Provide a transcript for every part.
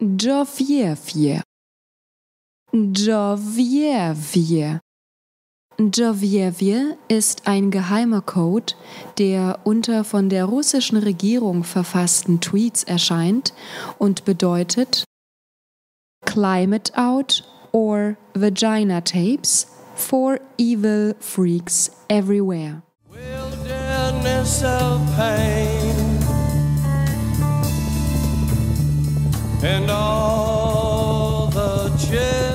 Joviewie. Joviewie. Joviewie ist ein geheimer Code, der unter von der russischen Regierung verfassten Tweets erscheint und bedeutet Climate Out or Vagina Tapes for evil freaks everywhere. wilderness of pain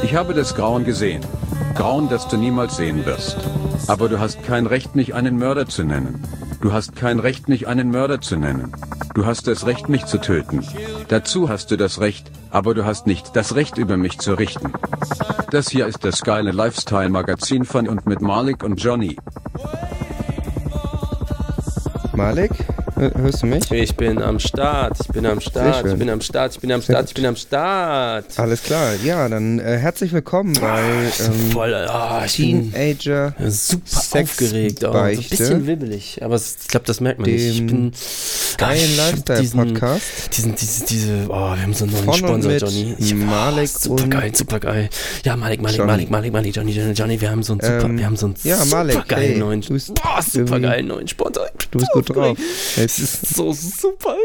Ich habe das Grauen gesehen. Grauen, das du niemals sehen wirst. Aber du hast kein Recht, mich einen Mörder zu nennen. Du hast kein Recht, mich einen Mörder zu nennen. Du hast das Recht, mich zu töten. Dazu hast du das Recht, aber du hast nicht das Recht, über mich zu richten. Das hier ist das geile Lifestyle-Magazin von und mit Malik und Johnny. Malik, hörst du mich? Ich bin am Start, ich bin am Start, ich bin am Start, ich bin am Start, ich bin am Start. Alles klar, ja, dann äh, herzlich willkommen bei ähm, Voll, ah, bin Teenager super Sex aufgeregt, auch. so ein bisschen wibbelig, aber es- ich glaube, das merkt man nicht. Ich Dem bin geilen hab Lifestyle-Podcast. Diesen, diese, diese, oh, wir haben so einen neuen Von Sponsor, Johnny. Ich, Malik oh, super geil, super geil. Ja, Malik, Malik, Johnny. Malik, Malik, Malik, Johnny, Johnny, Johnny, wir haben so einen super, Ähm, wir haben so einen ja, Malik, super geilen hey, neuen, boah, super geilen neuen Sponsor. Du bist gut drauf. Das ist, so super.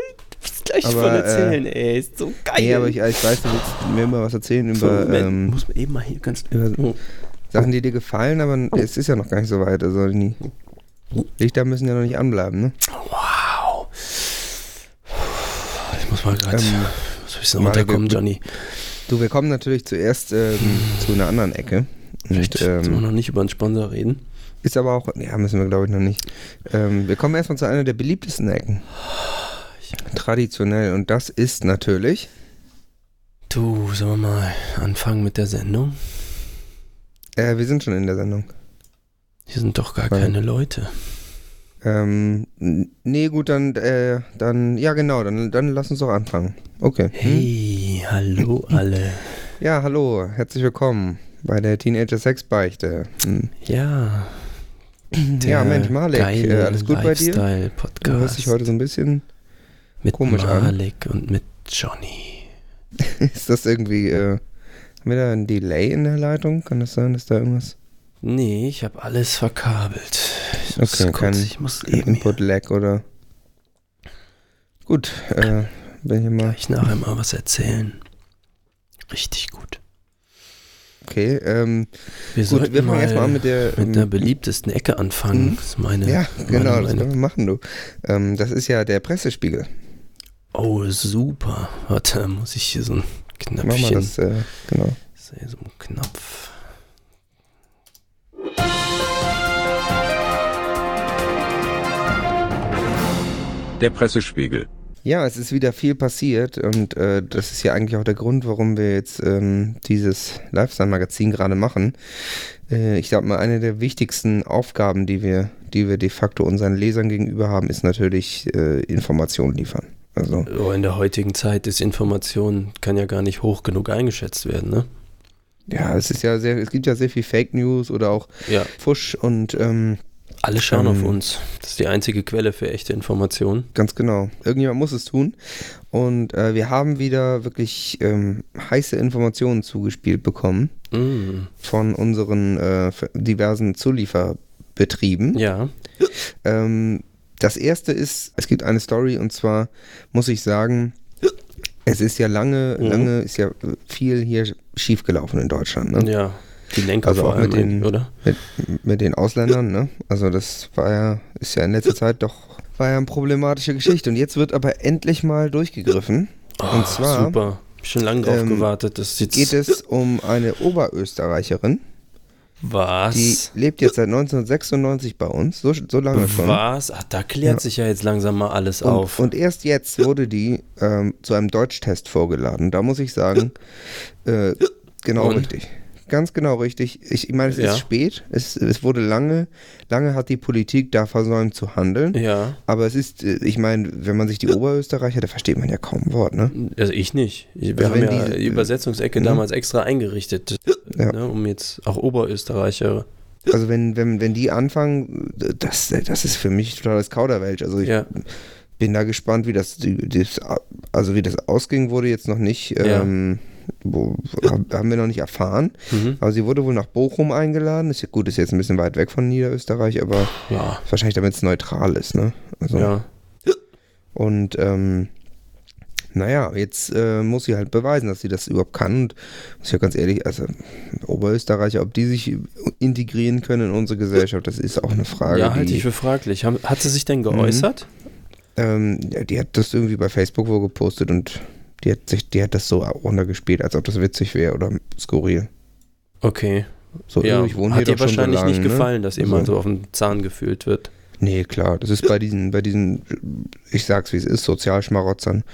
Ich gleich Aber, von erzählen, ey. Ist so geil. nee, aber ich, ich weiß, du willst mir immer was erzählen So, über Moment, ähm, muss man eben mal hier ganz. Oh. Sachen, die dir gefallen, aber es ist ja noch gar nicht so weit. Also die Lichter müssen ja noch nicht anbleiben, ne? Wow. Ich muss mal gerade. Ähm, muss ein bisschen runterkommen, ge- Johnny. Du, wir kommen natürlich zuerst ähm, zu einer anderen Ecke. Vielleicht sollen wir ähm, noch nicht über einen Sponsor reden. ist aber auch, ja, müssen wir glaube ich noch nicht. Ähm, wir kommen erstmal zu einer der beliebtesten Ecken. Traditionell. Und das ist natürlich. Du, sollen wir mal anfangen mit der Sendung? Äh, wir sind schon in der Sendung. Hier sind doch gar Weil- keine Leute. Ähm, nee, gut, dann, äh, dann, ja genau, dann, dann lass uns doch anfangen. Okay. Hm? Hey, hallo alle. Ja, hallo, herzlich willkommen bei der Teenager Sex Beichte. Hm. Ja. Ja, Mensch, Malek, äh, alles gut bei dir? Du Lifestyle-Podcast. hörst dich heute so ein bisschen, mit komisch an. Malik und mit Johnny. ist das irgendwie, äh, haben wir da ein Delay in der Leitung? Kann das sein, dass da irgendwas, Nee, ich habe alles verkabelt. Ich Okay, kurz, ich muss eben Input-Lag oder? Gut, äh, bin hier mal, gleich nachher mal was erzählen. Richtig gut. okay, ähm, Wir gut, sollten wir fangen mal erstmal an mit der, mit der ähm, beliebtesten Ecke anfangen. Mhm. Das ist meine, ja, genau, meine, das meine, können wir machen, du. Ähm, das ist ja der Pressespiegel. Oh, super. Warte, muss ich hier so ein Mach mal Knöpfchen. das, äh, genau. So ein Knopf. Der Pressespiegel. Ja, es ist wieder viel passiert und äh, das ist ja eigentlich auch der Grund, warum wir jetzt ähm, dieses Lifestyle-Magazin gerade machen. Äh, ich glaube mal, eine der wichtigsten Aufgaben, die wir, die wir de facto unseren Lesern gegenüber haben, ist natürlich äh, Informationen liefern. Also Oh, in der heutigen Zeit ist Information, kann ja gar nicht hoch genug eingeschätzt werden, ne? ja, es ist ja sehr, es gibt ja sehr viel Fake News oder auch Ja. Fusch und ähm, Alle schauen auf Ähm. uns. Das ist die einzige Quelle für echte Informationen. Ganz genau. Irgendjemand muss es tun. Und äh, wir haben wieder wirklich ähm, heiße Informationen zugespielt bekommen Mm. von unseren äh, diversen Zulieferbetrieben. Ja. Ähm, das erste ist, es gibt eine Story und zwar muss ich sagen, es ist ja lange, Mhm. lange ist ja viel hier schiefgelaufen in Deutschland. Ne? Ja. Die Lenker Also vor auch allem, mit den- oder? Mit, mit den Ausländern, ne? Also das war ja, ist ja in letzter Zeit doch, war ja eine problematische Geschichte. Und jetzt wird aber endlich mal durchgegriffen. Und Oh, zwar Super. Schon lange drauf ähm, gewartet. Das jetzt geht es um eine Oberösterreicherin, Was? die lebt jetzt seit 1996 bei uns, so, so lange schon. Was? Ach, da klärt Ja. sich ja jetzt langsam mal alles Und, auf. und erst jetzt wurde die ähm, zu einem Deutschtest vorgeladen. Da muss ich sagen, äh, genau Und? richtig. Ganz genau richtig. Ich, ich meine, es Ja. ist spät. Es, es wurde lange, lange hat die Politik da versäumt zu handeln. ja. Aber es ist, äh, ich meine, wenn man sich die Oberösterreicher, da versteht man ja kaum ein Wort, ne? Also ich nicht. Ich, wir Also haben ja die- die Übersetzungsecke ne? damals extra eingerichtet, Ja. ne, um jetzt auch Oberösterreicher. Also wenn, wenn, wenn die anfangen, das, das ist für mich totales Kauderwelsch. Also ich, Ja. bin da gespannt, wie das, das, also wie das ausging, wurde jetzt noch nicht, Ja. ähm, wo, haben wir noch nicht erfahren. Mhm. Aber sie wurde wohl nach Bochum eingeladen. Ist ja gut, ist jetzt ein bisschen weit weg von Niederösterreich, aber Ja, wahrscheinlich damit es neutral ist, ne? Also, ja. Und ähm, naja, jetzt äh, muss sie halt beweisen, dass sie das überhaupt kann. Und muss ich ja ganz ehrlich, also Oberösterreicher, ob die sich integrieren können in unsere Gesellschaft, das ist auch eine Frage. Ja, halte ich für fraglich. Hat sie sich denn geäußert? ähm, ja, die hat das irgendwie bei Facebook wohl gepostet und die hat sich, die hat das so runtergespielt, als ob das witzig wäre oder skurril. Okay. So, Ja, "Oh, ich wohne hat hier dir wahrscheinlich lange, nicht ne? gefallen, dass jemand So. so auf den Zahn gefühlt wird. Nee, klar, das ist bei diesen, bei diesen, ich sag's wie es ist, Sozialschmarotzern,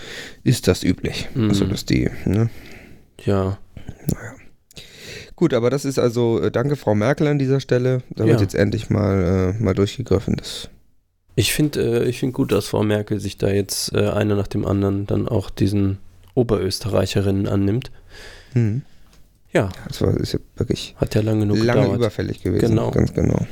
ist das üblich. Mhm. Also, dass die, ne? Ja. Gut, aber das ist also, äh, danke Frau Merkel an dieser Stelle. Da Ja. wird jetzt endlich mal, äh, mal durchgegriffen. Das, Ich finde äh, ich find gut, dass Frau Merkel sich da jetzt äh, einer nach dem anderen dann auch diesen Oberösterreicherinnen annimmt. hm. Ja, das war, ist ja wirklich hat ja lange genug lange gedauert. überfällig gewesen. Genau. Ganz genau.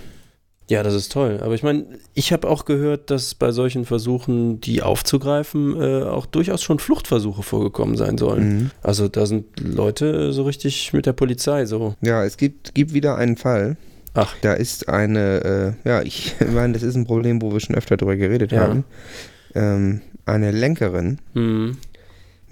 Ja, das ist toll. Aber ich meine, ich habe auch gehört, dass bei solchen Versuchen, die aufzugreifen, äh, auch durchaus schon Fluchtversuche vorgekommen sein sollen. Mhm. Also da sind Leute so richtig mit der Polizei so. Ja, es gibt, gibt wieder einen Fall. Ach. Da ist eine, äh, ja, ich meine, das ist ein Problem, wo wir schon öfter drüber geredet Ja. haben. Ähm, eine Lenkerin Hm.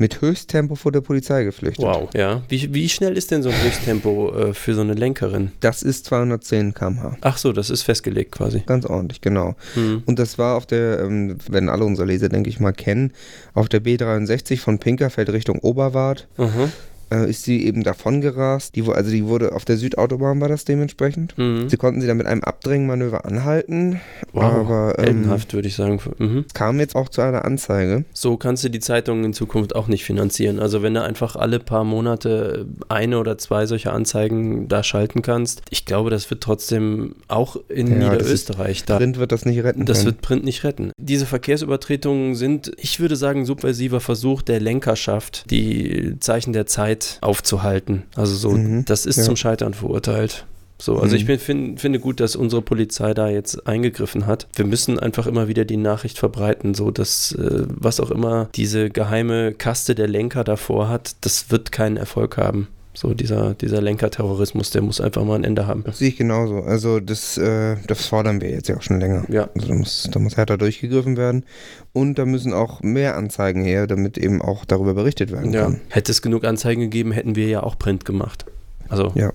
Mit Höchsttempo vor der Polizei geflüchtet. Wow. Ja. Wie, wie schnell ist denn so ein Höchsttempo äh, für so eine Lenkerin? Das ist 210 km/h. Ach so, das ist festgelegt quasi. Ganz ordentlich, genau. Hm. Und das war auf der, ähm, werden alle unsere Leser, denke ich mal, kennen, auf der B63 von Pinkerfeld Richtung Oberwart Aha. Äh, ist sie eben davon gerast. Die, also die wurde auf der Südautobahn war das dementsprechend. Mhm. Sie konnten sie dann mit einem Abdrängmanöver anhalten, Wow. aber ähm, Heldenhaft, würde ich sagen. Mhm. es kam jetzt auch zu einer Anzeige. So kannst du die Zeitungen in Zukunft auch nicht finanzieren. Also wenn du einfach alle paar Monate eine oder zwei solche Anzeigen da schalten kannst, ich glaube, das wird trotzdem auch in Ja, Niederösterreich da. Print wird das nicht retten Das können. wird Print nicht retten. Diese Verkehrsübertretungen sind, ich würde sagen, subversiver Versuch der Lenkerschaft, die Zeichen der Zeit aufzuhalten. Also so, Mhm, das ist ja. zum Scheitern verurteilt. So, also Mhm. ich bin, find, finde gut, dass unsere Polizei da jetzt eingegriffen hat. Wir müssen einfach immer wieder die Nachricht verbreiten, so dass äh, was auch immer diese geheime Kaste der Lenker davor hat, das wird keinen Erfolg haben. So dieser, dieser Lenkerterrorismus, der muss einfach mal ein Ende haben. Sehe ich genauso. Also das, äh, das fordern wir jetzt ja auch schon länger. Ja. Also da muss, da muss härter durchgegriffen werden. Und da müssen auch mehr Anzeigen her, damit eben auch darüber berichtet werden Ja. kann. Hätte es genug Anzeigen gegeben, hätten wir ja auch Print gemacht. Also. Ja.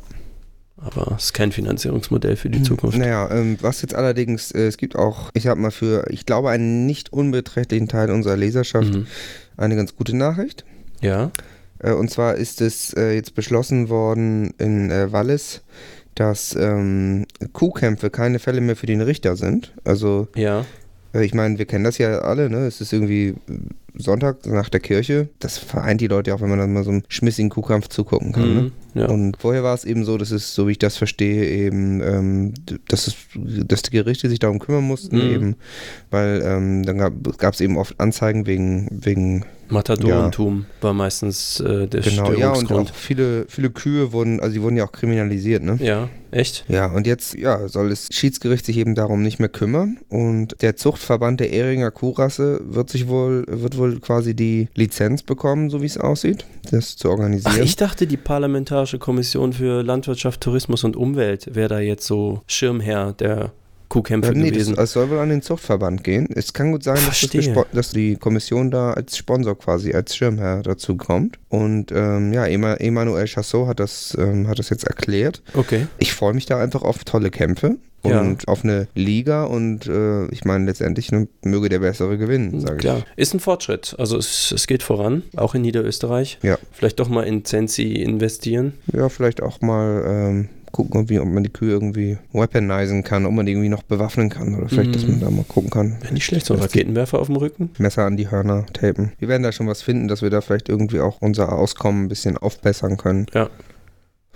Aber es ist kein Finanzierungsmodell für die Zukunft. Naja, ähm, was jetzt allerdings, äh, es gibt auch, ich sag mal, für, ich glaube, einen nicht unbeträchtlichen Teil unserer Leserschaft Mhm. eine ganz gute Nachricht. Ja. Äh, und zwar ist es äh, jetzt beschlossen worden in äh, Wallis, dass ähm, Kuhkämpfe keine Fälle mehr für den Richter sind. Also Ja. Ich meine, wir kennen das ja alle, ne? Es ist irgendwie Sonntag nach der Kirche. Das vereint die Leute ja auch, wenn man dann mal so einem schmissigen Kuhkampf zugucken kann. Ne? Mhm. Ja. Und vorher war es eben so, dass es, so wie ich das verstehe, eben, ähm, dass, es, dass die Gerichte sich darum kümmern mussten, Mhm. eben, weil ähm, dann gab es eben oft Anzeigen wegen, wegen Matadorentum war meistens äh, der genau, ja, und Störungsgrund. auch viele, viele Kühe wurden, also die wurden ja auch kriminalisiert, ne? Ja, echt? Ja, und jetzt ja, soll das Schiedsgericht sich eben darum nicht mehr kümmern. Und der Zuchtverband der Ehringer Kuhrasse wird sich wohl, wird wohl quasi die Lizenz bekommen, so wie es aussieht, das zu organisieren. Ach, ich dachte, die Parlamentarische Kommission für Landwirtschaft, Tourismus und Umwelt wäre da jetzt so Schirmherr der Kuhkämpfe Ja, nee, das, gewesen. es soll wohl an den Zuchtverband gehen. Es kann gut sein, dass, das dass die Kommission da als Sponsor quasi, als Schirmherr dazu kommt. Und ähm, ja, Ema Emmanuel Chassot hat das, ähm, hat das jetzt erklärt. okay. Ich freue mich da einfach auf tolle Kämpfe Ja. und auf eine Liga und äh, ich meine letztendlich ne, möge der Bessere gewinnen, sage Klar. ich. Ist ein Fortschritt. Also es, es geht voran, auch in Niederösterreich. Ja. Vielleicht doch mal in Zensi investieren. Ja, vielleicht auch mal ähm, gucken, ob, man die Kühe irgendwie weaponisen kann, ob man die irgendwie noch bewaffnen kann oder vielleicht, dass Mhm. man da mal gucken kann. Wäre nicht schlecht, so ein Dass Raketenwerfer auf dem Rücken. Messer an die Hörner tapen. Wir werden da schon was finden, dass wir da vielleicht irgendwie auch unser Auskommen ein bisschen aufbessern können. Ja.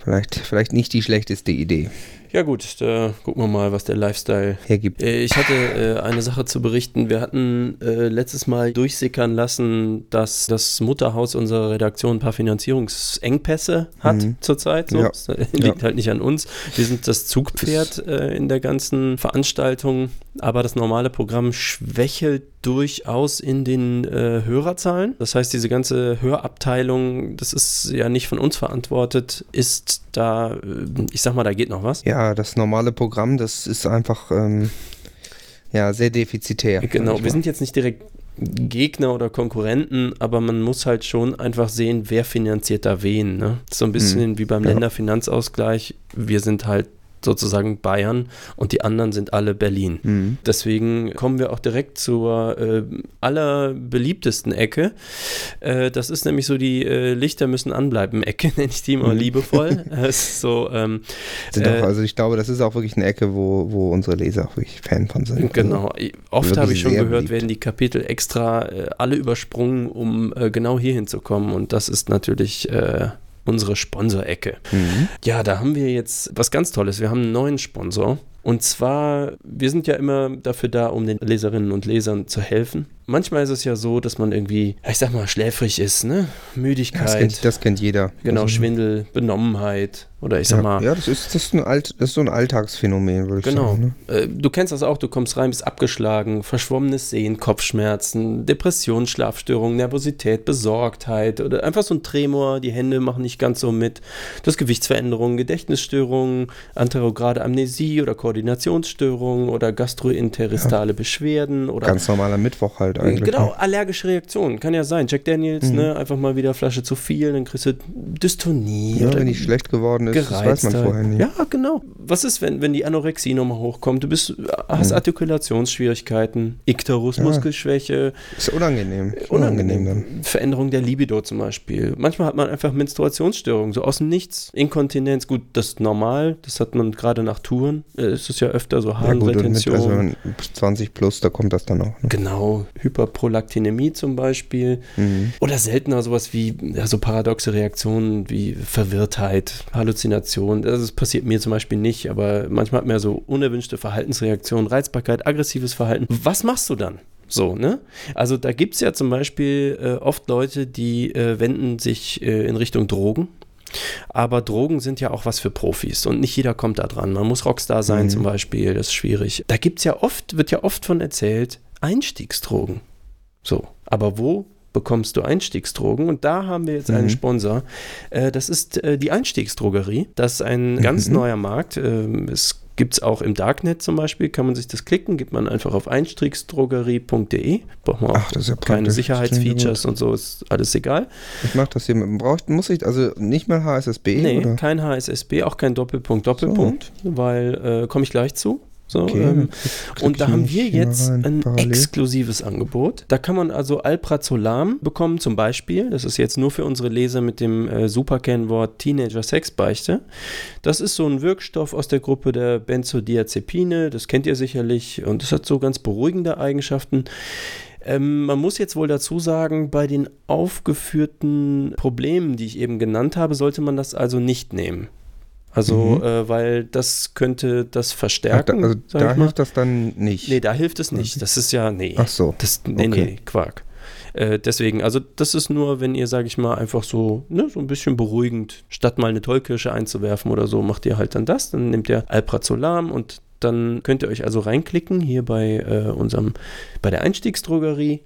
Vielleicht, vielleicht nicht die schlechteste Idee Ja gut, da gucken wir mal, was der Lifestyle hergibt. Äh, Ich hatte äh, eine Sache zu berichten. Wir hatten äh, letztes Mal durchsickern lassen, dass das Mutterhaus unserer Redaktion ein paar Finanzierungsengpässe hat Mhm. zurzeit. So. Ja. Das liegt halt nicht an uns. Wir sind das Zugpferd äh, in der ganzen Veranstaltung. Aber das normale Programm schwächelt durchaus in den äh, Hörerzahlen. Das heißt, diese ganze Hörabteilung, das ist ja nicht von uns verantwortet, ist da, äh, ich sag mal, da geht noch was. Ja, das normale Programm, das ist einfach ähm, ja, sehr defizitär. Genau, wir sind jetzt nicht direkt Gegner oder Konkurrenten, aber man muss halt schon einfach sehen, wer finanziert da wen. Ne? So ein bisschen Mhm. wie beim Ja. Länderfinanzausgleich. Wir sind halt sozusagen Bayern und die anderen sind alle Berlin. Mhm. Deswegen kommen wir auch direkt zur äh, allerbeliebtesten Ecke. Äh, das ist nämlich so die äh, Lichter müssen anbleiben Ecke, nenne ich die immer Mhm. liebevoll. Ist so, ähm, Sind Äh, also ich glaube, das ist auch wirklich eine Ecke, wo, wo unsere Leser auch wirklich Fan von sind. Genau. Oft wirklich habe ich schon gehört, beliebt. werden die Kapitel extra äh, alle übersprungen, um äh, genau hier hinzukommen. Und das ist natürlich äh, unsere Sponsorecke. Mhm. Ja, da haben wir jetzt was ganz Tolles. Wir haben einen neuen Sponsor. Und zwar, wir sind ja immer dafür da, um den Leserinnen und Lesern zu helfen. Manchmal ist es ja so, dass man irgendwie, ich sag mal, schläfrig ist, ne? Müdigkeit. das, kennt, das kennt jeder. Genau, also, Schwindel, Benommenheit oder ich sag ja, mal, ja, das ist, das, ist ein Alt, das ist so ein Alltagsphänomen, würde ich Genau. sagen. Ne? Äh, Du kennst das auch, du kommst rein, bist abgeschlagen, verschwommenes Sehen, Kopfschmerzen, Depression, Schlafstörungen, Nervosität, Besorgtheit oder einfach so ein Tremor, die Hände machen nicht ganz so mit. Du hast Gewichtsveränderungen, Gedächtnisstörungen, anterograde Amnesie oder Koordinationsstörungen oder gastroenteristale Beschwerden oder Ganz normaler Mittwoch halt eigentlich. Genau, ne? allergische Reaktionen. Kann ja sein. Jack Daniels, Mhm. ne, einfach mal wieder Flasche zu viel, dann kriegst du Dystonie. Ja, wenn die schlecht geworden ist, das weiß man Gereiztheit. vorher nicht. Ja, genau. Was ist, wenn, wenn die Anorexie nochmal hochkommt? Du bist, hast Mhm. Artikulationsschwierigkeiten, Ikterus, Ja. Muskelschwäche, Ist unangenehm. Ist unangenehm. dann. Veränderung der Libido zum Beispiel. Manchmal hat man einfach Menstruationsstörungen, so aus dem Nichts. Inkontinenz, gut, das ist normal. Das hat man gerade nach Touren. Äh, ist es ja öfter so Ja, gut, und mit, Harnretention. also wenn 20 plus, da kommt das dann auch. Ne? Genau, Hyperprolaktinämie zum Beispiel. Mhm. Oder seltener sowas wie ja, so paradoxe Reaktionen wie Verwirrtheit, Halluzination. Das passiert mir zum Beispiel nicht, aber manchmal hat man ja so unerwünschte Verhaltensreaktionen, Reizbarkeit, aggressives Verhalten. Was machst du dann? So, ne? Also da gibt es ja zum Beispiel äh, oft Leute, die äh, wenden sich äh, in Richtung Drogen. Aber Drogen sind ja auch was für Profis und nicht jeder kommt da dran. Man muss Rockstar sein Mhm. zum Beispiel, das ist schwierig. Da gibt's ja oft, wird ja oft von erzählt, Einstiegsdrogen. So, aber wo bekommst du Einstiegsdrogen? Und da haben wir jetzt einen Mhm. Sponsor. Äh, das ist äh, die Einstiegsdrogerie. Das ist ein ganz Mhm. neuer Markt. Ähm, es gibt es auch im Darknet zum Beispiel, kann man sich das klicken, gibt man einfach auf einstiegsdrogerie.de. Braucht man auch Ach, das ist ja keine. Sicherheitsfeatures und so, ist alles egal. Ich mach das hier mit. Braucht, muss ich, also nicht mal HSSB? Nee, oder? kein HSSB, auch kein Doppelpunkt, Doppelpunkt, weil äh, komme ich gleich zu. So, Okay, ähm, und da haben wir jetzt rein, ein parallel. exklusives Angebot. Da kann man also Alprazolam bekommen zum Beispiel. Das ist jetzt nur für unsere Leser mit dem äh, Superkennwort Teenager-Sexbeichte. Das ist so ein Wirkstoff aus der Gruppe der Benzodiazepine. Das kennt ihr sicherlich. Und das hat so ganz beruhigende Eigenschaften. Ähm, man muss jetzt wohl dazu sagen, bei den aufgeführten Problemen, die ich eben genannt habe, sollte man das also nicht nehmen. Also, Mhm. äh, weil das könnte das Ach, verstärken. da, also da hilft das dann nicht. Nee, da hilft es nicht. Das ist ja, nee. Ach so. Das, nee, okay. nee, Quark. Äh, deswegen, also das ist nur, wenn ihr, sage ich mal, einfach so, ne, so ein bisschen beruhigend, statt mal eine Tollkirsche einzuwerfen oder so, macht ihr halt dann das, dann nehmt ihr Alprazolam und dann könnt ihr euch also reinklicken hier bei äh, unserem, bei der Einstiegsdrogerie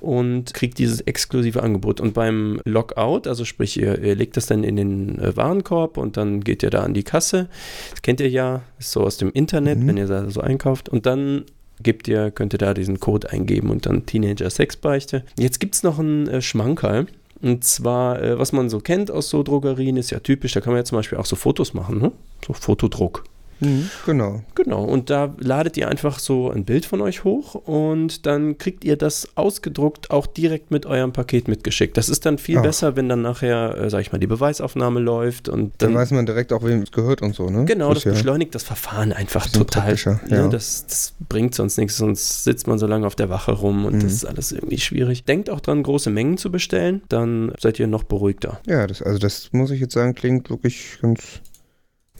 und kriegt dieses exklusive Angebot. Und beim Lockout, also sprich, ihr, ihr legt das dann in den äh, Warenkorb und dann geht ihr da an die Kasse. Das kennt ihr ja, ist so aus dem Internet, Mhm. wenn ihr da so einkauft. Und dann gebt ihr, könnt ihr da diesen Code eingeben und dann Teenager Sexbeichte. Jetzt gibt es noch einen äh, Schmankerl. Und zwar, äh, was man so kennt aus so Drogerien, ist ja typisch, da kann man ja zum Beispiel auch so Fotos machen, ne? So Fotodruck. Mhm, genau. Genau, und da ladet ihr einfach so ein Bild von euch hoch und dann kriegt ihr das ausgedruckt auch direkt mit eurem Paket mitgeschickt. Das ist dann viel Ach. besser, wenn dann nachher, äh, sag ich mal, die Beweisaufnahme läuft und Dann dann. weiß man direkt auch, wem es gehört und so, ne? Genau, das ja, beschleunigt das Verfahren einfach total. Ne, ja. das, das bringt sonst nichts, sonst sitzt man so lange auf der Wache rum und Mhm. das ist alles irgendwie schwierig. Denkt auch dran, große Mengen zu bestellen, dann seid ihr noch beruhigter. ja das, also das muss ich jetzt sagen, klingt wirklich ganz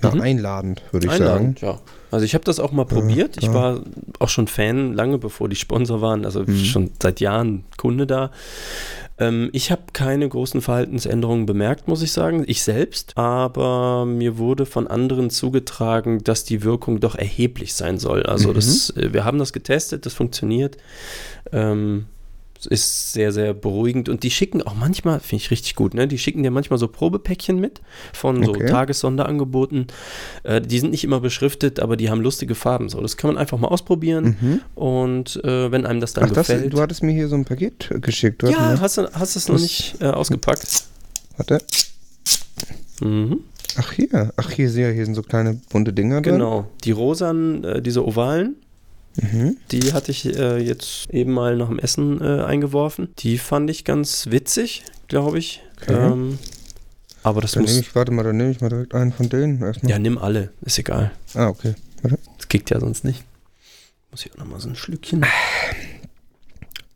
ja, Mhm. einladend, würde ich sagen. Einladend, ja. Also ich habe das auch mal probiert. Ich ja. war auch schon Fan, lange bevor die Sponsor waren, also Mhm. schon seit Jahren Kunde da. Ähm, ich habe keine großen Verhaltensänderungen bemerkt, muss ich sagen, ich selbst, aber mir wurde von anderen zugetragen, dass die Wirkung doch erheblich sein soll. Also Mhm. das, äh, wir haben das getestet, das funktioniert. Ähm, ist sehr, sehr beruhigend und die schicken auch manchmal, finde ich richtig gut, ne? Die schicken dir manchmal so Probepäckchen mit von so Okay. Tagessonderangeboten. Äh, die sind nicht immer beschriftet, aber die haben lustige Farben. So, das kann man einfach mal ausprobieren und äh, wenn einem das dann Mhm. Ach, das, gefällt. du hattest mir hier so ein Paket geschickt. Hast ja, hast du hast es noch Das- nicht äh, ausgepackt? warte. Mhm. Ach hier, ach hier, sehe hier sind so kleine bunte Dinger drin. Genau. Die rosanen, äh, diese ovalen, Mhm. die hatte ich äh, jetzt eben mal nach dem Essen äh, eingeworfen. Die fand ich ganz witzig, glaube ich. Okay. Ähm, aber das Dann nehme muss. ich, warte mal, dann nehme ich mal direkt einen von denen erstmal. Ja, nimm alle, ist egal. Ah, okay. Warte. Das kickt ja sonst nicht. Muss ich auch nochmal so ein Schlückchen.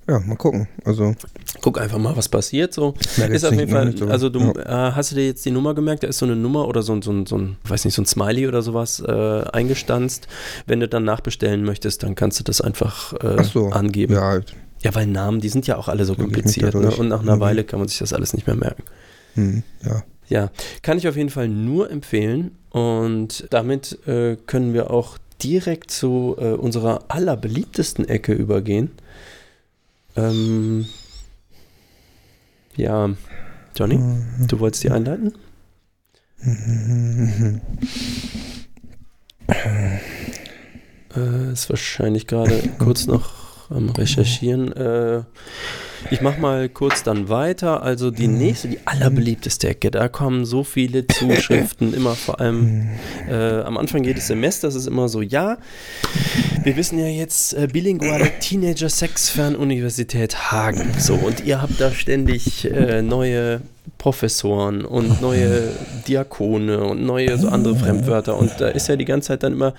Ja, mal gucken. Also, Guck einfach mal, was passiert. So Ja, ist auf jeden Fall. so. Also du äh, hast du dir jetzt die Nummer gemerkt? Da ist so eine Nummer oder so, ein- so ein, so ein, weiß nicht, so ein Smiley oder sowas äh, eingestanzt. Wenn du dann nachbestellen möchtest, dann kannst du das einfach äh, so. angeben. Ja. Ja, weil Namen, die sind ja auch alle so kompliziert. Ne? Und nach einer Mhm. Weile kann man sich das alles nicht mehr merken. hm, ja. Ja, kann ich auf jeden Fall nur empfehlen. Und damit äh, können wir auch direkt zu äh, unserer allerbeliebtesten Ecke übergehen. Ähm, ja, Johnny, Mhm. du wolltest die einleiten? Äh, ist wahrscheinlich gerade kurz noch am Recherchieren. Äh, ich mache mal kurz dann weiter. Also die nächste, die allerbeliebteste Ecke. Da kommen so viele Zuschriften, immer vor allem äh, am Anfang jedes Semesters ist immer so, ja, wir wissen ja jetzt äh, bilinguale Teenager Sex Fernuniversität Hagen. So, und ihr habt da ständig äh, neue Professoren und neue Diakone und neue so andere Fremdwörter. Und da ist ja die ganze Zeit dann immer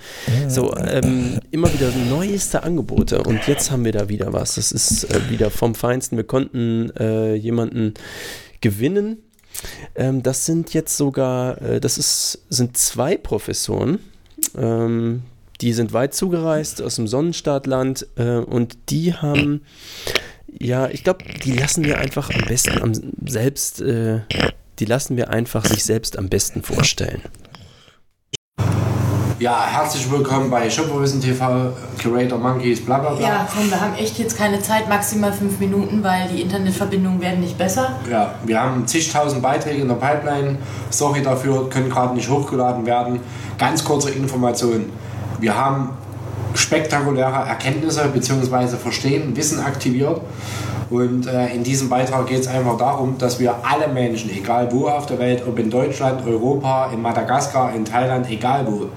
so ähm, immer wieder neueste Angebote. Und jetzt haben wir da wieder was. Das ist äh, wieder vom Feinsten. Wir konnten äh, jemanden gewinnen. Ähm, das sind jetzt sogar, äh, das ist, sind zwei Professoren. Ähm, die sind weit zugereist aus dem Sonnenstaatland äh, und die haben, ja, ich glaube, die lassen wir einfach am besten am selbst, äh, die lassen wir einfach sich selbst am besten vorstellen. Ja, herzlich willkommen bei Shopperwissen TV, Curator Monkeys, bla bla bla. Ja, komm, wir haben echt jetzt keine Zeit, maximal fünf Minuten, weil die Internetverbindungen werden nicht besser. Ja, wir haben zigtausend Beiträge in der Pipeline. Sorry dafür, können gerade nicht hochgeladen werden. Ganz kurze Information. Wir haben spektakuläre Erkenntnisse bzw. Verstehen, Wissen aktiviert. Und äh, in diesem Beitrag geht es einfach darum, dass wir alle Menschen, egal wo auf der Welt, ob in Deutschland, Europa, in Madagaskar, in Thailand, egal wo,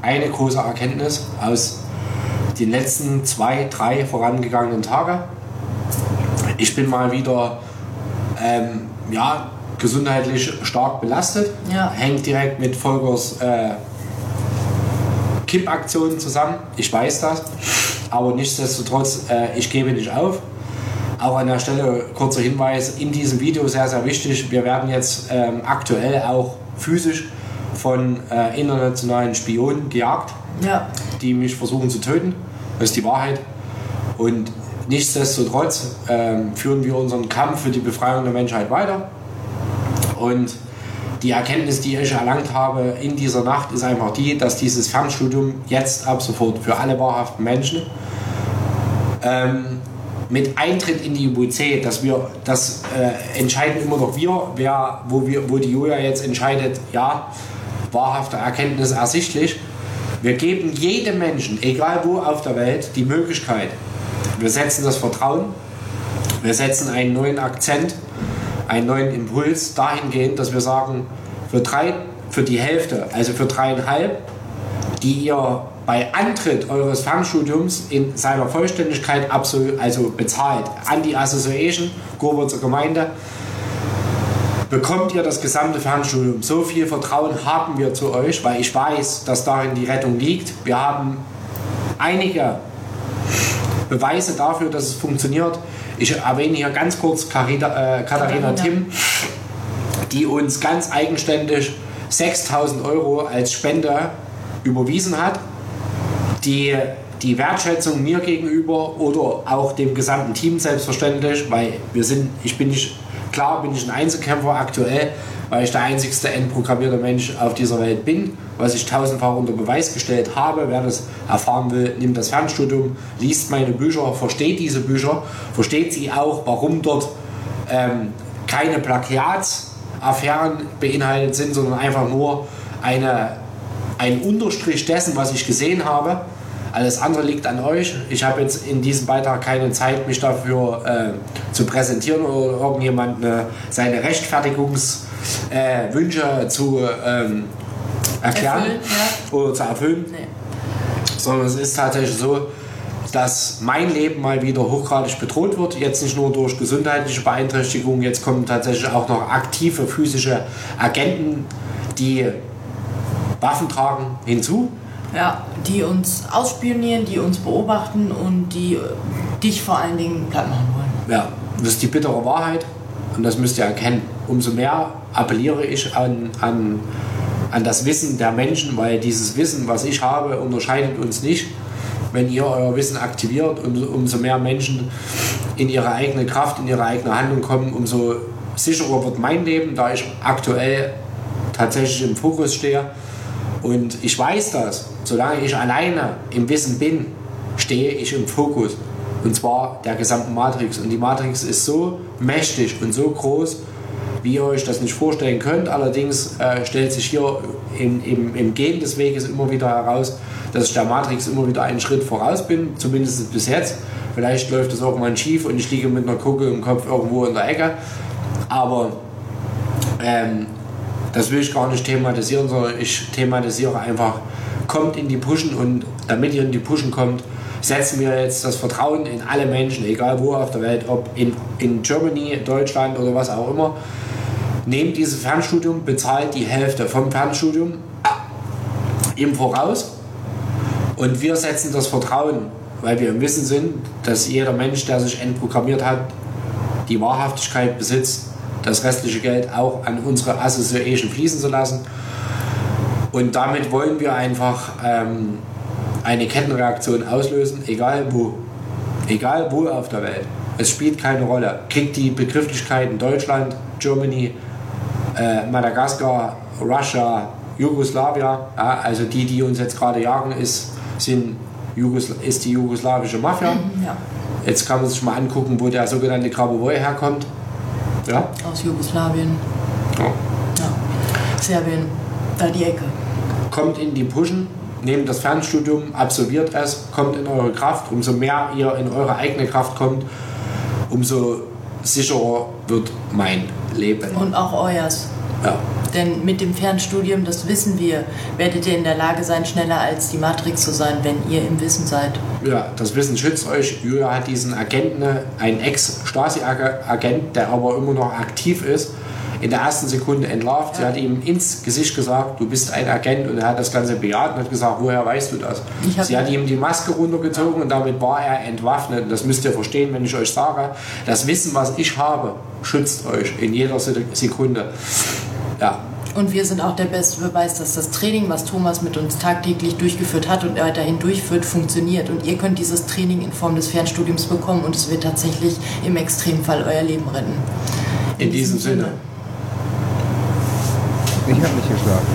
eine große Erkenntnis aus den letzten zwei, drei vorangegangenen Tagen. Ich bin mal wieder ähm, ja, gesundheitlich stark belastet. Ja. Hängt direkt mit Volkers äh, Kippaktionen zusammen. Ich weiß das. Aber nichtsdestotrotz, äh, ich gebe nicht auf. Auch an der Stelle kurzer Hinweis, in diesem Video sehr, sehr wichtig, wir werden jetzt ähm, aktuell auch physisch von äh, internationalen Spionen gejagt Ja, die mich versuchen zu töten. Das ist die Wahrheit. Und nichtsdestotrotz ähm, führen wir unseren Kampf für die Befreiung der Menschheit weiter. Und die Erkenntnis, die ich erlangt habe in dieser Nacht, ist einfach die, dass dieses Fernstudium jetzt ab sofort für alle wahrhaften Menschen ähm, mit Eintritt in die UBC, dass wir, das äh, entscheiden immer noch wir, wer, wo, wir, wo die Julia jetzt entscheidet, ja, wahrhafte Erkenntnis ersichtlich. Wir geben jedem Menschen, egal wo auf der Welt, die Möglichkeit. Wir setzen das Vertrauen, wir setzen einen neuen Akzent, einen neuen Impuls dahingehend, dass wir sagen, für, drei, für die Hälfte, also für dreieinhalb, die ihr bei Antritt eures Fernstudiums in seiner Vollständigkeit absolut, also bezahlt, an die Association, Goburzer Gemeinde, bekommt ihr das gesamte Fernstudium. So viel Vertrauen haben wir zu euch, weil ich weiß, dass darin die Rettung liegt. Wir haben einige Beweise dafür, dass es funktioniert. Ich erwähne hier ganz kurz Carina, äh, Katharina. Timm, die uns ganz eigenständig 6000 Euro als Spende überwiesen hat. Die die Wertschätzung mir gegenüber oder auch dem gesamten Team selbstverständlich, weil wir sind, ich bin nicht, klar bin ich ein Einzelkämpfer aktuell, weil ich der einzigste endprogrammierte Mensch auf dieser Welt bin, was ich tausendfach unter Beweis gestellt habe. Wer das erfahren will, nimmt das Fernstudium, liest meine Bücher, versteht diese Bücher, versteht sie auch, warum dort ähm, keine Plagiatsaffären beinhaltet sind, sondern einfach nur eine, ein Unterstrich dessen, was ich gesehen habe. Alles andere liegt an euch. Ich habe jetzt in diesem Beitrag keine Zeit, mich dafür äh, zu präsentieren oder irgendjemand äh, seine Rechtfertigungswünsche äh, zu ähm, erklären Erfüllen, ja. oder zu erfüllen Nee. sondern es ist tatsächlich so, dass mein Leben mal wieder hochgradig bedroht wird. Jetzt nicht nur durch gesundheitliche Beeinträchtigungen, jetzt kommen tatsächlich auch noch aktive physische Agenten, die Waffen tragen, hinzu. Ja, die uns ausspionieren, die uns beobachten und die äh, dich vor allen Dingen platt machen wollen. Ja, das ist die bittere Wahrheit und das müsst ihr erkennen. Umso mehr appelliere ich an, an, an das Wissen der Menschen, weil dieses Wissen, was ich habe, unterscheidet uns nicht. Wenn ihr euer Wissen aktiviert und umso mehr Menschen in ihre eigene Kraft, in ihre eigene Handlung kommen, umso sicherer wird mein Leben, da ich aktuell tatsächlich im Fokus stehe. Und ich weiß das, solange ich alleine im Wissen bin, stehe ich im Fokus. Und zwar der gesamten Matrix. Und die Matrix ist so mächtig und so groß, wie ihr euch das nicht vorstellen könnt. Allerdings äh, stellt sich hier im, im, im Gehen des Weges immer wieder heraus, dass ich der Matrix immer wieder einen Schritt voraus bin, zumindest bis jetzt. Vielleicht läuft es irgendwann schief und ich liege mit einer Kugel im Kopf irgendwo in der Ecke. Aber ähm, das will ich gar nicht thematisieren, sondern ich thematisiere einfach, kommt in die Pushen und damit ihr in die Pushen kommt, setzen wir jetzt das Vertrauen in alle Menschen, egal wo auf der Welt, ob in, in Germany, Deutschland oder was auch immer. Nehmt dieses Fernstudium, bezahlt die Hälfte vom Fernstudium im Voraus und wir setzen das Vertrauen, weil wir im Wissen sind, dass jeder Mensch, der sich entprogrammiert hat, die Wahrhaftigkeit besitzt, das restliche Geld auch an unsere Association fließen zu lassen. Und damit wollen wir einfach ähm, eine Kettenreaktion auslösen, egal wo. Egal wo auf der Welt. Es spielt keine Rolle. Kriegt die Begrifflichkeiten Deutschland, Germany, äh, Madagaskar, Russia, Jugoslavia, ja, also die, die uns jetzt gerade jagen, ist, sind Jugosla ist die jugoslawische Mafia. Ja, Jetzt kann man sich mal angucken, wo der sogenannte Grabowoi herkommt. Ja? aus Jugoslawien, ja. ja. Serbien, da die Ecke. Kommt in die Pushen, nehmt das Fernstudium, absolviert es, kommt in eure Kraft. Umso mehr ihr in eure eigene Kraft kommt, umso sicherer wird mein Leben. Und auch euers. Ja. Denn mit dem Fernstudium, das wissen wir, werdet ihr in der Lage sein, schneller als die Matrix zu sein, wenn ihr im Wissen seid. Ja, das Wissen schützt euch. Julia hat diesen Agenten, einen Ex-Stasi-Agent, der aber immer noch aktiv ist, in der ersten Sekunde entlarvt. Sie hat ihm ins Gesicht gesagt, du bist ein Agent und er hat das Ganze bejaht und hat gesagt, woher weißt du das? Sie hat ihm die Maske runtergezogen und damit war er entwaffnet. Und das müsst ihr verstehen, wenn ich euch sage, das Wissen, was ich habe, schützt euch in jeder Se- Sekunde. Ja, Und wir sind auch der beste Beweis, dass das Training, was Thomas mit uns tagtäglich durchgeführt hat und weiterhin durchführt, funktioniert. Und ihr könnt dieses Training in Form des Fernstudiums bekommen und es wird tatsächlich im Extremfall euer Leben retten. in diesem Sinne. Ich habe nicht geschlafen.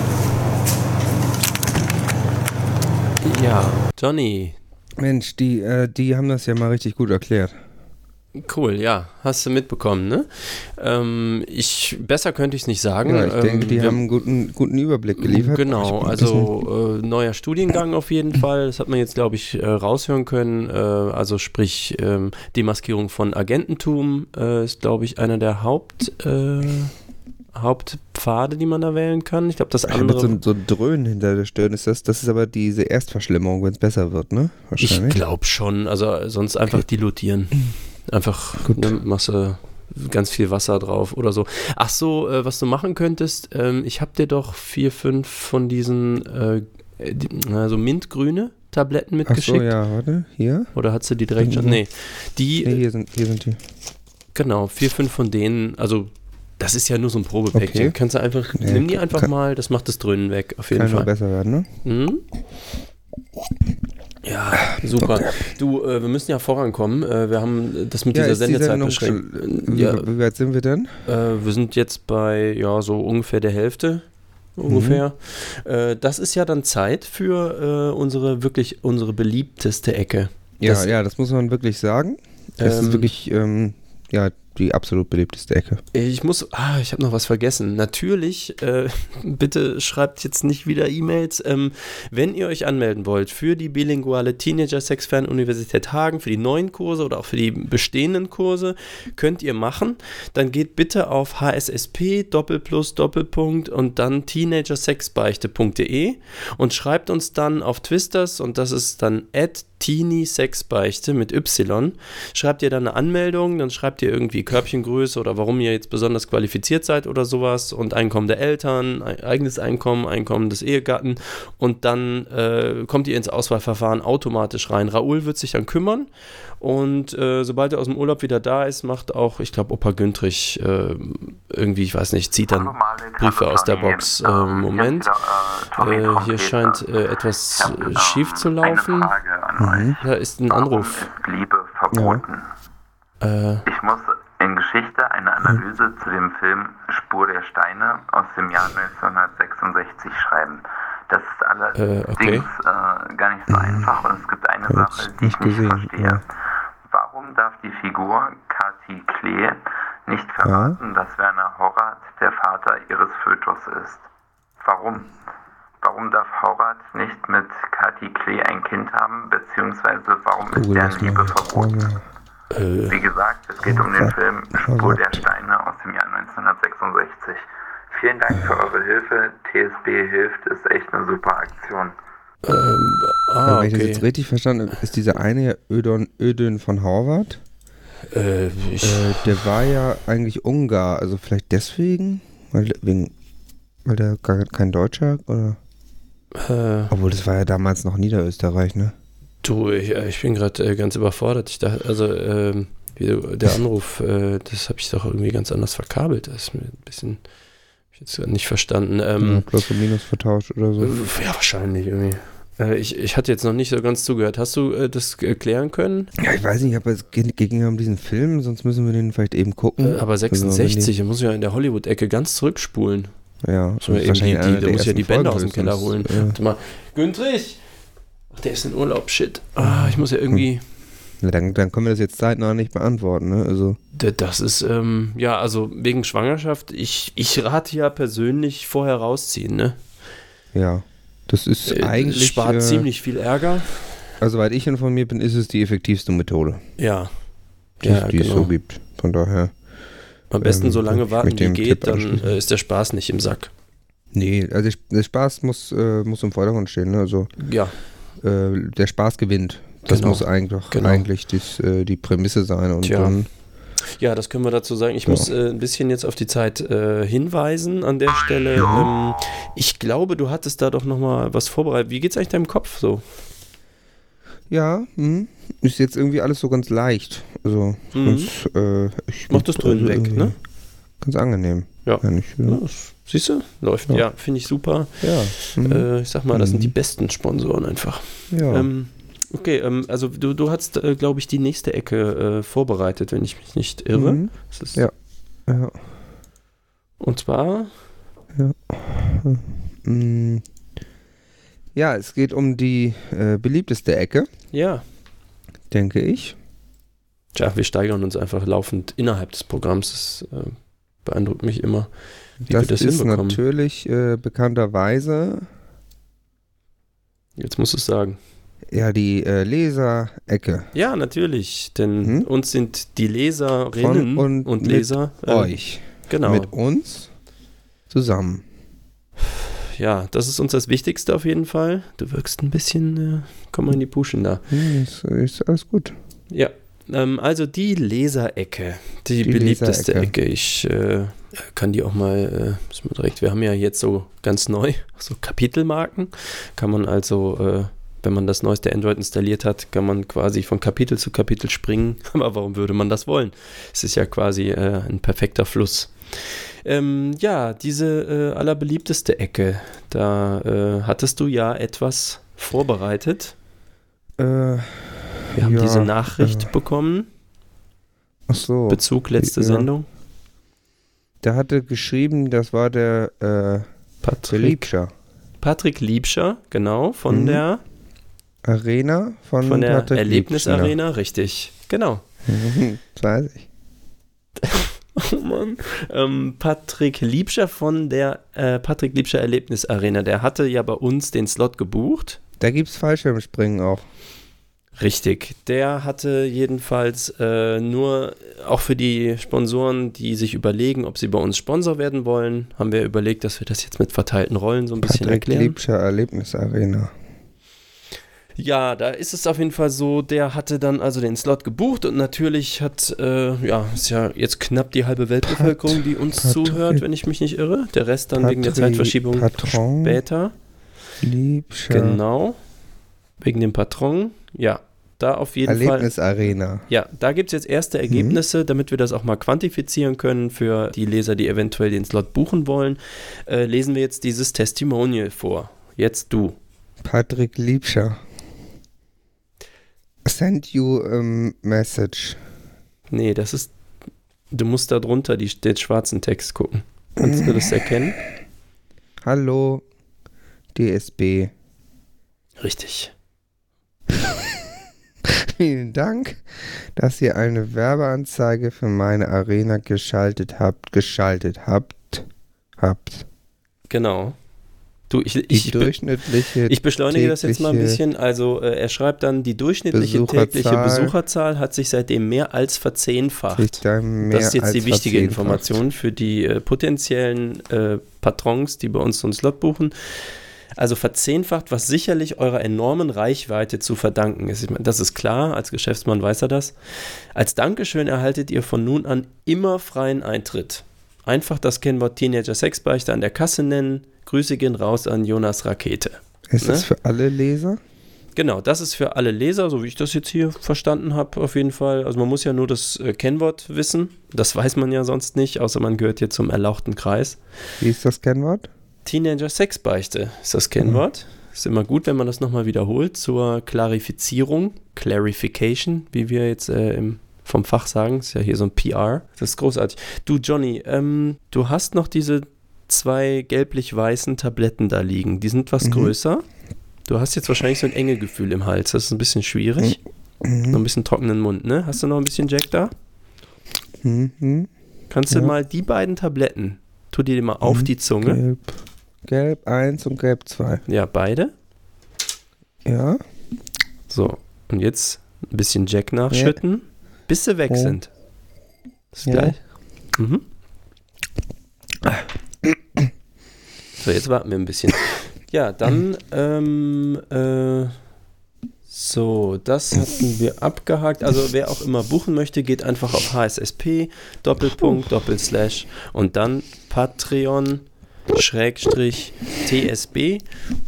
Ja, Johnny, Mensch, die, äh, die haben das ja mal richtig gut erklärt. Cool, ja, hast du mitbekommen, ne? Ähm, ich, besser könnte ich es nicht sagen. Ja, ich denke, Ähm, die wir- haben einen guten, guten Überblick geliefert. Ich Genau, also äh, neuer Studiengang auf jeden Fall. Das hat man jetzt, glaube ich, äh, raushören können. Äh, also sprich, ähm, Demaskierung von Agententum äh, ist, glaube ich, einer der Haupt, äh, Hauptpfade, die man da wählen kann. Ich glaube, das Ich andere. so, so ein Dröhnen hinter der Stirn. Ist das, das ist aber diese Erstverschlimmerung, wenn es besser wird, ne? Ich Wahrscheinlich. glaube schon. Also sonst einfach dilutieren. Einfach Gut. ne, machst du ganz viel Wasser drauf oder so. Ach so, äh, was du machen könntest, ähm, ich habe dir doch vier, fünf von diesen äh, die, also mintgrüne Tabletten Ach mitgeschickt. so, ja, warte. Hier? Oder hat sie die direkt schon? Mhm. Nee. Die, Nee, hier sind, hier sind die. genau, vier, fünf von denen, also das ist ja nur so ein Probepäckchen. Okay. Kannst du einfach, Ja, nimm die einfach kann- mal, das macht das Dröhnen weg, auf jeden Kann Fall. besser werden, ne? Mhm. Ja, super. Du, äh, wir müssen ja vorankommen. Äh, wir haben das mit Ja, dieser die Sendezeit Sendung beschränkt. schon- Ja, Wie weit sind wir denn? äh, wir sind jetzt bei ja so ungefähr der Hälfte. Ungefähr. Mhm. Äh, das ist ja dann Zeit für äh, unsere wirklich unsere beliebteste Ecke. Ja, Das- ja, das muss man wirklich sagen. Das Ähm, ist wirklich, ähm, ja, die absolut beliebteste Ecke. Ich muss, ah, ich habe noch was vergessen. Natürlich, äh, bitte schreibt jetzt nicht wieder E-Mails. Ähm, wenn ihr euch anmelden wollt für die bilinguale Teenager Sex Fern Universität Hagen, für die neuen Kurse oder auch für die bestehenden Kurse, könnt ihr machen. Dann geht bitte auf hssp Doppelplus Doppelpunkt und dann teenagersexbeichte.de und schreibt uns dann auf Twisters und das ist dann at Teenie Sexbeichte mit Y. Schreibt ihr dann eine Anmeldung, dann schreibt ihr irgendwie Körbchengröße oder warum ihr jetzt besonders qualifiziert seid oder sowas und Einkommen der Eltern, ei- eigenes Einkommen, Einkommen des Ehegatten und dann äh, kommt ihr ins Auswahlverfahren automatisch rein. Raoul wird sich dann kümmern und äh, sobald er aus dem Urlaub wieder da ist, macht auch, ich glaube, Opa Güntrich äh, irgendwie, ich weiß nicht, zieht dann Briefe aus der Box. Äh, Moment, äh, hier scheint äh, etwas äh, schief zu laufen. Da ist ein Anruf. Liebe verboten. Äh, Ich muss in Geschichte eine Analyse zu dem Film Spur der Steine aus dem Jahr 1966 schreiben. Das ist allerdings Äh, okay. äh, gar nicht so einfach und es gibt eine Sache, die ich nicht gesehen, verstehe. ja. Warum darf die Figur Kati Klee nicht verraten, dass Werner Horvath der Vater ihres Fötus ist? Warum? Warum darf Horvath nicht mit Kati Klee ein Kind haben, beziehungsweise warum ist deren Liebe verboten? äh, Wie gesagt, es geht um den Film Spur der Steine aus dem Jahr 1966. Vielen Dank für eure Hilfe. TSB hilft, ist echt eine super Aktion. ah, Wenn ich das jetzt richtig verstanden habe, ist dieser eine Ödön, Ödön von Horvath. Äh, ich, Äh, der war ja eigentlich Ungar, also vielleicht deswegen? Weil, wegen, weil der gar kein Deutscher oder? äh, Obwohl, das war ja damals noch Niederösterreich, ne? du, ich, äh, ich bin gerade äh, ganz überfordert. Ich dachte, also, ähm, der Anruf, äh, das habe ich doch irgendwie ganz anders verkabelt. Das ist mir ein bisschen, ich jetzt nicht verstanden. ja, Ähm, Plus und Minus vertauscht oder so. ja, wahrscheinlich irgendwie. Äh, ich, ich hatte jetzt noch nicht so ganz zugehört. Hast du äh, das erklären können? Ja, ich weiß nicht, aber es geht, ja um diesen Film, sonst müssen wir den vielleicht eben gucken. Äh, aber Also, wenn 66, da muss ich ja in der Hollywood-Ecke ganz zurückspulen. Ja, Muss das eben die, die, da muss ich ja die Bänder aus dem Keller holen. Ja. Warte mal. Güntrich! Ach, der ist in Urlaub, shit. Ah, ich muss ja irgendwie. Ja, dann, dann können wir das jetzt zeitnah nicht beantworten, ne? Also, Das ist, ähm, ja, also wegen Schwangerschaft, ich, ich rate ja persönlich vorher rausziehen, ne? ja. Das ist Äh, eigentlich. spart äh, ziemlich viel Ärger. Also, soweit ich informiert bin, ist es die effektivste Methode, Ja. die, Ja, die es genau. so gibt. Von daher. Am besten ähm, so lange warten, wie geht, dann äh, ist der Spaß nicht im Sack. Nee, also der Spaß muss, äh, muss im Vordergrund stehen. Ne? Also Ja, äh, der Spaß gewinnt. Das Genau. muss eigentlich, Genau. eigentlich dies, äh, die Prämisse sein. Und Tja. dann, ja, das können wir dazu sagen. Ich Ja. muss äh, ein bisschen jetzt auf die Zeit äh, hinweisen an der Stelle. Ähm, ich glaube, du hattest da doch nochmal was vorbereitet. Wie geht's eigentlich deinem Kopf so? ja, hm, ist jetzt irgendwie alles so ganz leicht. Also Mhm. ganz, äh, ich, Mach das also weg, ne? Ganz angenehm. Ja. Ja. Ja, das- Siehst du? Läuft. Ja, Ja. finde ich super. ja. Mhm. Ich sag mal, das sind Mhm. die besten Sponsoren einfach. ja. Ähm, okay, ähm, also du, du hast, äh, glaube ich, die nächste Ecke äh, vorbereitet, wenn ich mich nicht irre. Mhm. Ja. ja. Und zwar, Mm. Ja, es geht um die äh, beliebteste Ecke, ja, denke ich. tja, wir steigern uns einfach laufend innerhalb des Programms. Das äh, beeindruckt mich immer, wie das, wir das ist hinbekommen. natürlich äh, bekannterweise Jetzt musst du es sagen. Ja die äh, Leserecke Ja, natürlich, denn Mhm. uns sind die Leserinnen Von und, und mit Leser äh, euch. Genau. Mit uns zusammen. ja, das ist uns das Wichtigste auf jeden Fall. Du wirkst ein bisschen, äh, komm mal in die Puschen da. Hm, ist, ist alles gut. Ja, ähm, also die Leserecke, die, Die beliebteste Leserecke. Ecke. Ich äh, kann die auch mal, äh, müssen wir direkt, wir haben ja jetzt so ganz neu, so Kapitelmarken. Kann man also, äh, wenn man das neueste Android installiert hat, kann man quasi von Kapitel zu Kapitel springen. Aber warum würde man das wollen? Es ist ja quasi äh, ein perfekter Fluss. Ähm, ja, diese äh, allerbeliebteste Ecke, da äh, hattest du ja etwas vorbereitet. Äh, Wir haben ja, diese Nachricht äh, bekommen. Ach so. Bezug letzte ja. Sendung. Der hatte geschrieben, das war der, äh, der Patrick, Liebscher. Patrick Liebscher, genau, von Mhm. der, Arena von, von der Patrick Erlebnisarena, richtig. Genau. Das weiß ich. Oh Mann. Ähm, Patrick Liebscher von der äh, Patrick Liebscher Erlebnisarena, der hatte ja bei uns den Slot gebucht. Da gibt es Fallschirmspringen auch. Richtig. Der hatte jedenfalls äh, nur, auch für die Sponsoren, die sich überlegen, ob sie bei uns Sponsor werden wollen, haben wir überlegt, dass wir das jetzt mit verteilten Rollen so ein bisschen Patrick erklären. Liebscher Erlebnisarena. Ja, da ist es auf jeden Fall so, der hatte dann also den Slot gebucht und natürlich hat, äh, ja, ist ja jetzt knapp die halbe Weltbevölkerung, die uns Patrick- zuhört, wenn ich mich nicht irre. Der Rest dann wegen der Patri- Zeitverschiebung Patron. später. Liebscher Genau. Wegen dem Patron. Ja, da auf jeden Fall. Erlebnisarena. Ja, da gibt es jetzt erste Ergebnisse, damit wir das auch mal quantifizieren können für die Leser, die eventuell den Slot buchen wollen. Äh, lesen wir jetzt dieses Testimonial vor. Jetzt du. Patrick Liebscher. Send you a message. Nee, das ist. Du musst da drunter die, den schwarzen Text gucken. Kannst du das erkennen? Hallo, DSB. Richtig. Vielen Dank, dass ihr eine Werbeanzeige für meine Arena geschaltet habt. Geschaltet habt. Habt. Genau. Du, ich, Die ich, be- durchschnittliche. ich beschleunige das jetzt mal ein bisschen. Also, äh, er schreibt dann, die durchschnittliche tägliche Besucherzahl Besucherzahl hat sich seitdem mehr als verzehnfacht. mehr das ist jetzt die wichtige. Information für die äh, potenziellen äh, Patrons, die bei uns so einen Slot buchen. Also verzehnfacht, was sicherlich eurer enormen Reichweite zu verdanken ist. Meine, Das ist klar, als Geschäftsmann weiß er das. Als Dankeschön erhaltet ihr von nun an immer freien Eintritt. Einfach das Kennwort Teenager Sexbeichte an der Kasse nennen. Grüße gehen raus an Jonas Rakete. Ist das Ne? für alle Leser? Genau, das ist für alle Leser, so wie ich das jetzt hier verstanden habe, auf jeden Fall. Also man muss ja nur das äh, Kennwort wissen. Das weiß man ja sonst nicht, außer man gehört hier zum erlauchten Kreis. Wie ist das Kennwort? Teenager Sexbeichte ist das Kennwort. Ist immer gut, wenn man das nochmal wiederholt zur Klarifizierung, Clarification, wie wir jetzt äh, im, vom Fach sagen. Ist ja hier so ein PR. Das ist großartig. Du, Johnny, ähm, du hast noch diese zwei gelblich-weißen Tabletten da liegen. Die sind was Mhm. größer. Du hast jetzt wahrscheinlich so ein enge Gefühl im Hals. Das ist ein bisschen schwierig. Noch Mhm. ein bisschen trockenen Mund, ne? Hast du noch ein bisschen Jack da? Mhm. Kannst du Ja. mal die beiden Tabletten, tu dir die mal auf Mhm. die Zunge. Gelb. Gelb 1 und Gelb 2. Ja, beide. Ja. So, und jetzt ein bisschen Jack nachschütten, bis sie weg Oh. sind. Ist Ja. gleich. Mhm. So, jetzt warten wir ein bisschen. Ja, dann, ähm, äh, so, das hatten wir abgehakt. Also, wer auch immer buchen möchte, geht einfach auf HSSP, Doppelpunkt, Doppelslash und dann Patreon. Schrägstrich TSB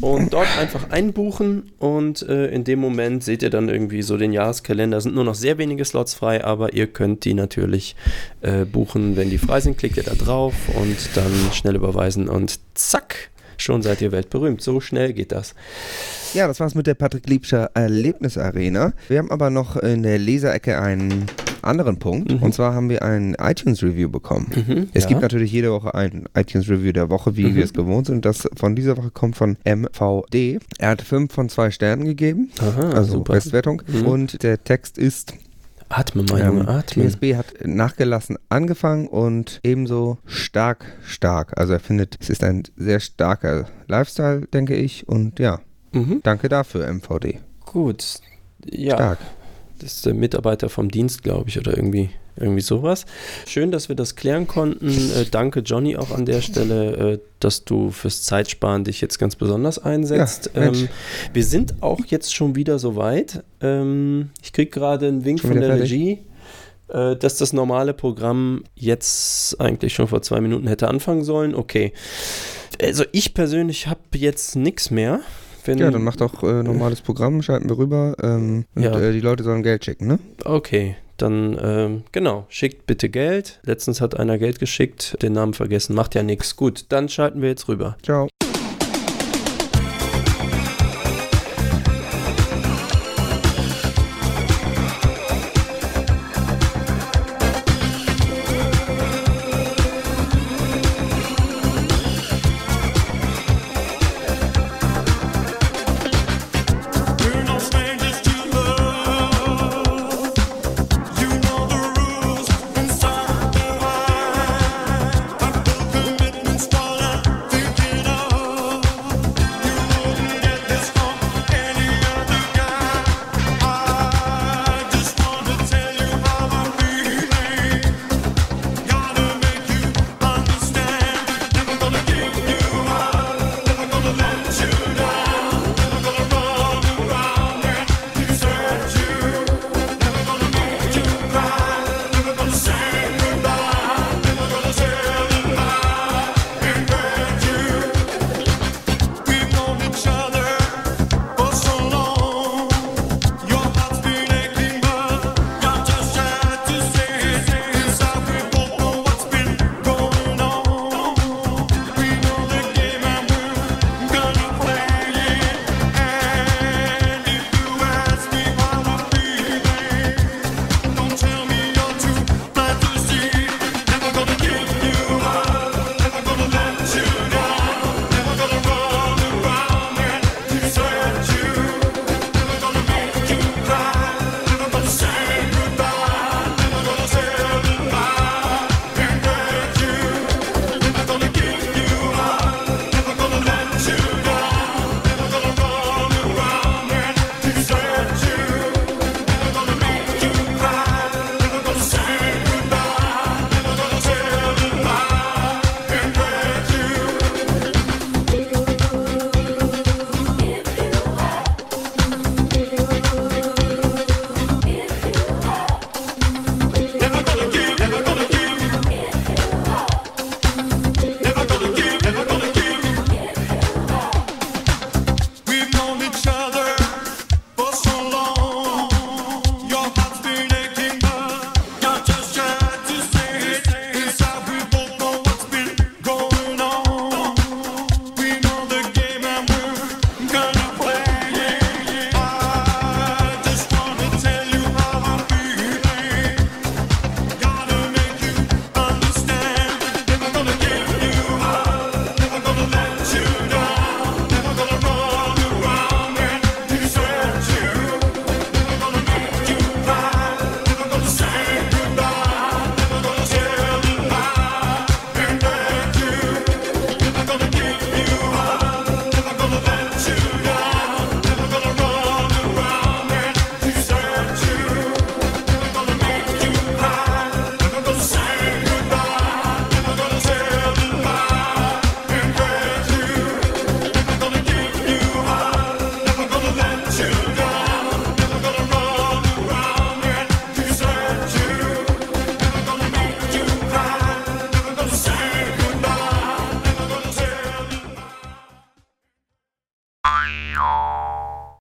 und dort einfach einbuchen und äh, in dem Moment seht ihr dann irgendwie so den Jahreskalender. Es sind nur noch sehr wenige Slots frei, aber ihr könnt die natürlich äh, buchen, wenn die frei sind. Klickt ihr da drauf und dann schnell überweisen und zack, schon seid ihr weltberühmt. So schnell geht das. Ja, das war's mit der Patrick Liebscher Erlebnisarena. Wir haben aber noch in der Leserecke einen anderen Punkt. Mhm. Und zwar haben wir ein iTunes-Review bekommen. Mhm, Es ja. gibt natürlich jede Woche ein iTunes-Review der Woche, wie Mhm. wir es gewohnt sind. Das von dieser Woche kommt von MVD. Er hat 5 von 2 Sternen gegeben, Aha, also super. Bestwertung. Mhm. Und der Text ist, Atme mal, Junge, ähm, atme. TSB hat nachgelassen angefangen und ebenso stark, stark. Also er findet, es ist ein sehr starker Lifestyle, denke ich. Und ja, Mhm. danke dafür, MVD. Gut. Ja, Stark. Das ist der Mitarbeiter vom Dienst, glaube ich, oder irgendwie, irgendwie sowas. Schön, dass wir das klären konnten. Äh, danke, Johnny, auch an der Stelle, äh, dass du fürs Zeitsparen dich jetzt ganz besonders einsetzt. Ja, ähm, wir sind auch jetzt schon wieder soweit. Ähm, ich kriege gerade einen Wink von der fertig? Regie. äh, Dass das normale Programm jetzt eigentlich schon vor zwei Minuten hätte anfangen sollen. Okay. Also ich persönlich habe jetzt nichts mehr. Wenn, Ja, dann mach doch äh, normales Programm, schalten wir rüber ähm, und Ja. äh, die Leute sollen Geld schicken, ne? Okay, dann ähm, genau, schickt bitte Geld. Letztens hat einer Geld geschickt, den Namen vergessen, macht ja nichts. Gut, dann schalten wir jetzt rüber. Ciao.